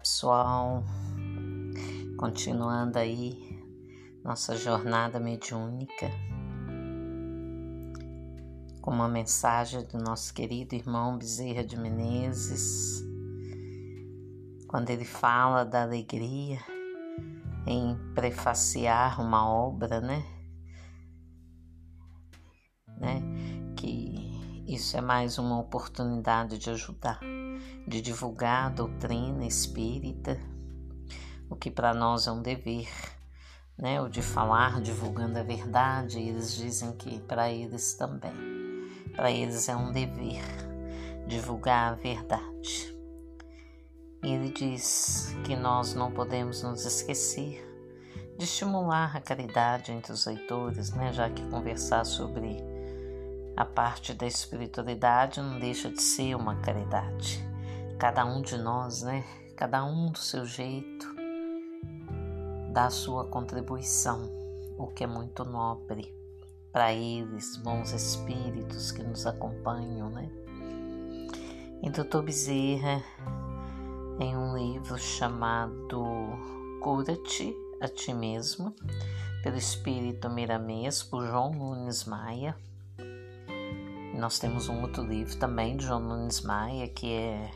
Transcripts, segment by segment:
pessoal. Continuando aí nossa jornada mediúnica com uma mensagem do nosso querido irmão Bezerra de Menezes, quando ele fala da alegria em prefaciar uma obra, né? né? Isso é mais uma oportunidade de ajudar de divulgar a doutrina espírita, o que para nós é um dever, né? O de falar divulgando a verdade, eles dizem que para eles também. Para eles é um dever divulgar a verdade. Ele diz que nós não podemos nos esquecer de estimular a caridade entre os leitores, né? Já que conversar sobre a parte da espiritualidade não deixa de ser uma caridade cada um de nós, né? Cada um do seu jeito, dá a sua contribuição, o que é muito nobre para eles, bons espíritos que nos acompanham, né? E Dr. Bezerra, em um livro chamado Cura-te a Ti Mesmo, pelo Espírito Miramês, por João Nunes Maia. Nós temos um outro livro também de João Nunes Maia, que é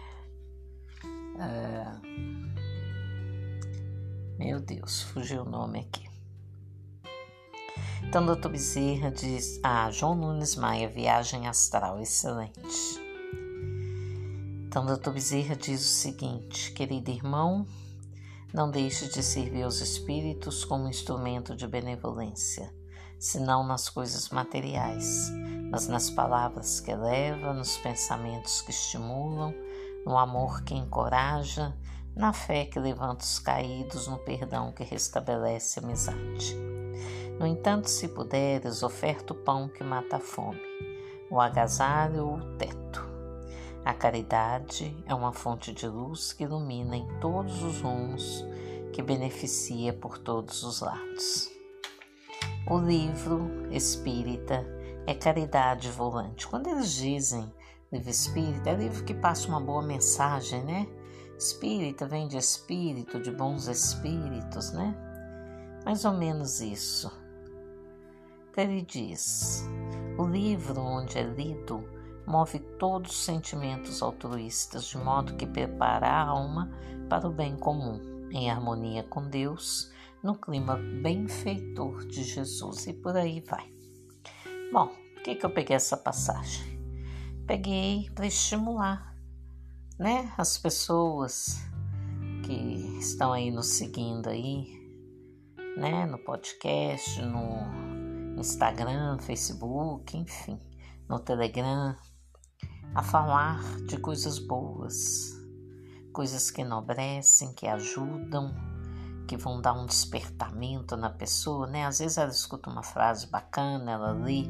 é... Meu Deus, fugiu o nome aqui. Então, doutor Bezerra diz: Ah, João Nunes Maia, Viagem Astral, excelente. Então, doutor Bezerra diz o seguinte: Querido irmão, não deixe de servir os espíritos como instrumento de benevolência, senão nas coisas materiais, mas nas palavras que eleva, nos pensamentos que estimulam no amor que encoraja, na fé que levanta os caídos, no perdão que restabelece a amizade. No entanto, se puderes, oferta o pão que mata a fome, o agasalho ou o teto. A caridade é uma fonte de luz que ilumina em todos os rumos, que beneficia por todos os lados. O livro espírita é caridade volante. Quando eles dizem Livro espírita é livro que passa uma boa mensagem, né? Espírita vem de espírito, de bons espíritos, né? Mais ou menos isso. Então ele diz: o livro onde é lido move todos os sentimentos altruístas, de modo que prepara a alma para o bem comum, em harmonia com Deus, no clima benfeitor de Jesus, e por aí vai. Bom, por que, que eu peguei essa passagem? peguei para estimular, né, as pessoas que estão aí nos seguindo aí, né, no podcast, no Instagram, Facebook, enfim, no Telegram, a falar de coisas boas, coisas que enobrecem, que ajudam, que vão dar um despertamento na pessoa, né? Às vezes ela escuta uma frase bacana, ela lê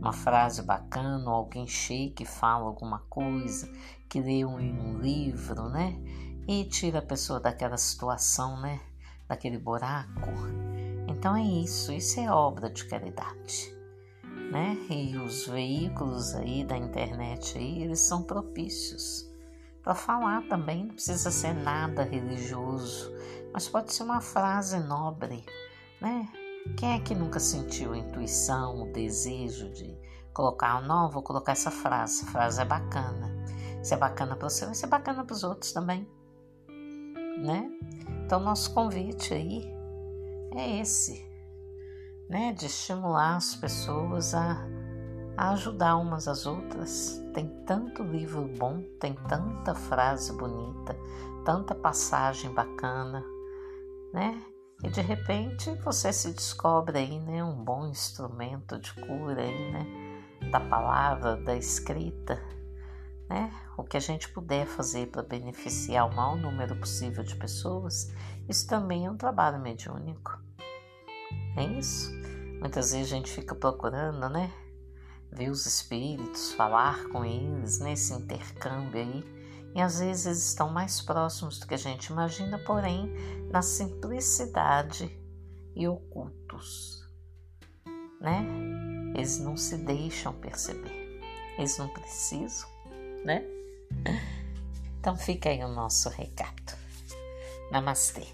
uma frase bacana, ou alguém chega e fala alguma coisa, que leu em um livro, né? E tira a pessoa daquela situação, né? Daquele buraco. Então é isso, isso é obra de caridade, né? E os veículos aí da internet aí, eles são propícios para falar também, não precisa ser nada religioso, mas pode ser uma frase nobre, né? Quem é que nunca sentiu a intuição, o desejo de colocar, não, vou colocar essa frase, essa frase é bacana. Se é bacana para você, vai ser bacana para os outros também, né? Então, nosso convite aí é esse, né? De estimular as pessoas a, a ajudar umas às outras. Tem tanto livro bom, tem tanta frase bonita, tanta passagem bacana, né? E de repente você se descobre aí, né, um bom instrumento de cura aí, né, da palavra, da escrita, né? O que a gente puder fazer para beneficiar o maior número possível de pessoas, isso também é um trabalho mediúnico. É isso? Muitas vezes a gente fica procurando, né? Ver os espíritos, falar com eles, nesse intercâmbio aí e às vezes estão mais próximos do que a gente imagina, porém na simplicidade e ocultos, né? Eles não se deixam perceber, eles não precisam, né? Então fica aí o nosso recado. Namastê.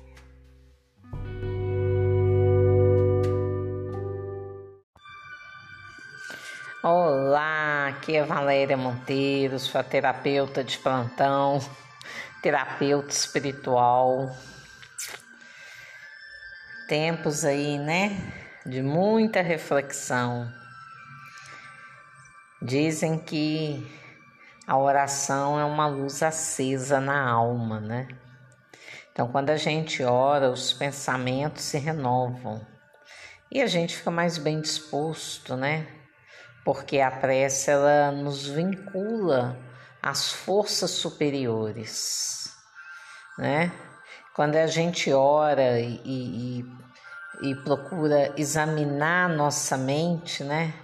Aqui é Valéria Monteiro, sua terapeuta de plantão, terapeuta espiritual. Tempos aí, né, de muita reflexão. Dizem que a oração é uma luz acesa na alma, né? Então, quando a gente ora, os pensamentos se renovam e a gente fica mais bem disposto, né? Porque a prece ela nos vincula às forças superiores, né? Quando a gente ora e, e, e procura examinar nossa mente, né?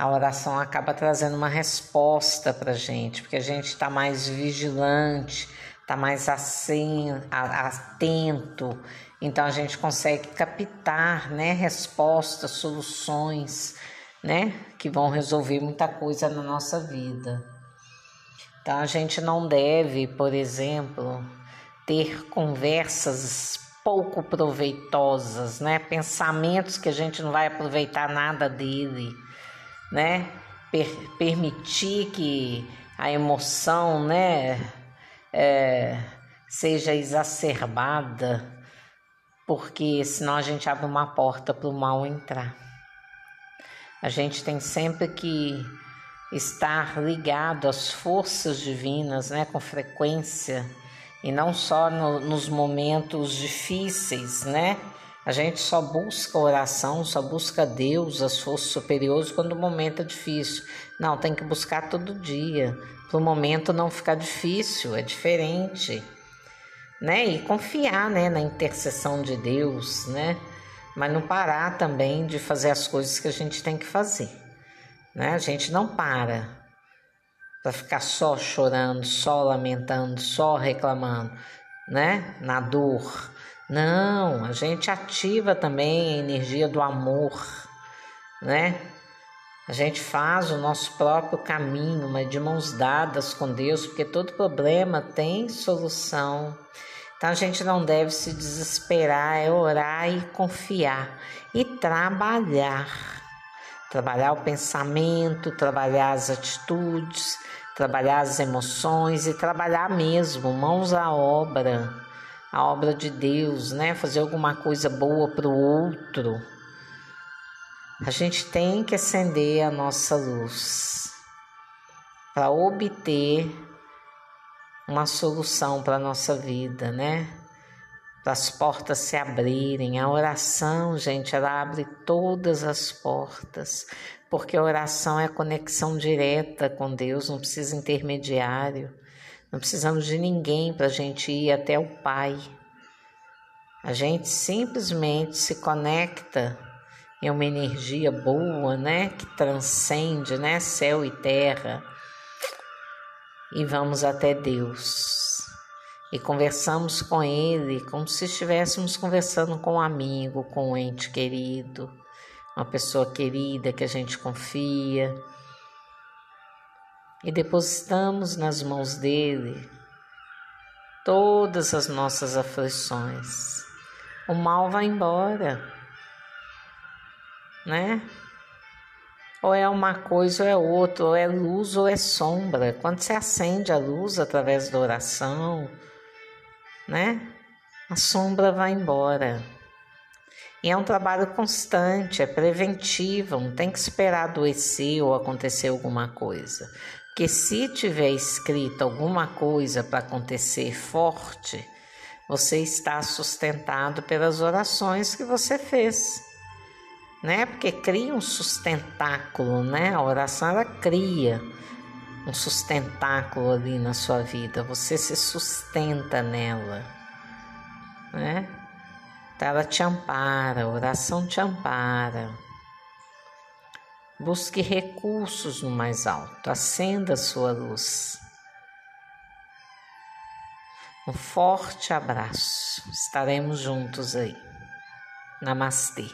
a oração acaba trazendo uma resposta para a gente, porque a gente está mais vigilante, está mais atento, então a gente consegue captar né, respostas, soluções né, que vão resolver muita coisa na nossa vida. Então a gente não deve, por exemplo, ter conversas pouco proveitosas, né? Pensamentos que a gente não vai aproveitar nada dele né? Per permitir que a emoção, né, é, seja exacerbada, porque senão a gente abre uma porta para o mal entrar. A gente tem sempre que estar ligado às forças divinas, né, com frequência, e não só no, nos momentos difíceis, né? A gente só busca oração, só busca Deus, as forças superiores, quando o momento é difícil. Não, tem que buscar todo dia, para o momento não ficar difícil, é diferente. Né? E confiar né, na intercessão de Deus, né? Mas não parar também de fazer as coisas que a gente tem que fazer. Né? A gente não para para ficar só chorando, só lamentando, só reclamando, né? Na dor. Não, a gente ativa também a energia do amor, né? A gente faz o nosso próprio caminho, mas de mãos dadas com Deus, porque todo problema tem solução. Então a gente não deve se desesperar, é orar e confiar e trabalhar. Trabalhar o pensamento, trabalhar as atitudes, trabalhar as emoções e trabalhar mesmo, mãos à obra a obra de Deus, né? Fazer alguma coisa boa para o outro. A gente tem que acender a nossa luz para obter uma solução para a nossa vida, né? Para as portas se abrirem. A oração, gente, ela abre todas as portas, porque a oração é a conexão direta com Deus, não precisa intermediário. Não precisamos de ninguém para a gente ir até o Pai. A gente simplesmente se conecta em uma energia boa, né? Que transcende, né? Céu e terra. E vamos até Deus. E conversamos com Ele como se estivéssemos conversando com um amigo, com um ente querido, uma pessoa querida que a gente confia e depositamos nas mãos dele todas as nossas aflições. O mal vai embora, né? Ou é uma coisa ou é outra, ou é luz ou é sombra. Quando você acende a luz através da oração, né? A sombra vai embora. E é um trabalho constante, é preventivo, não tem que esperar adoecer ou acontecer alguma coisa que se tiver escrito alguma coisa para acontecer forte, você está sustentado pelas orações que você fez, né? Porque cria um sustentáculo, né? A oração ela cria um sustentáculo ali na sua vida, você se sustenta nela, né? Então ela te ampara, a oração te ampara. Busque recursos no mais alto, acenda a sua luz. Um forte abraço, estaremos juntos aí. Namastê.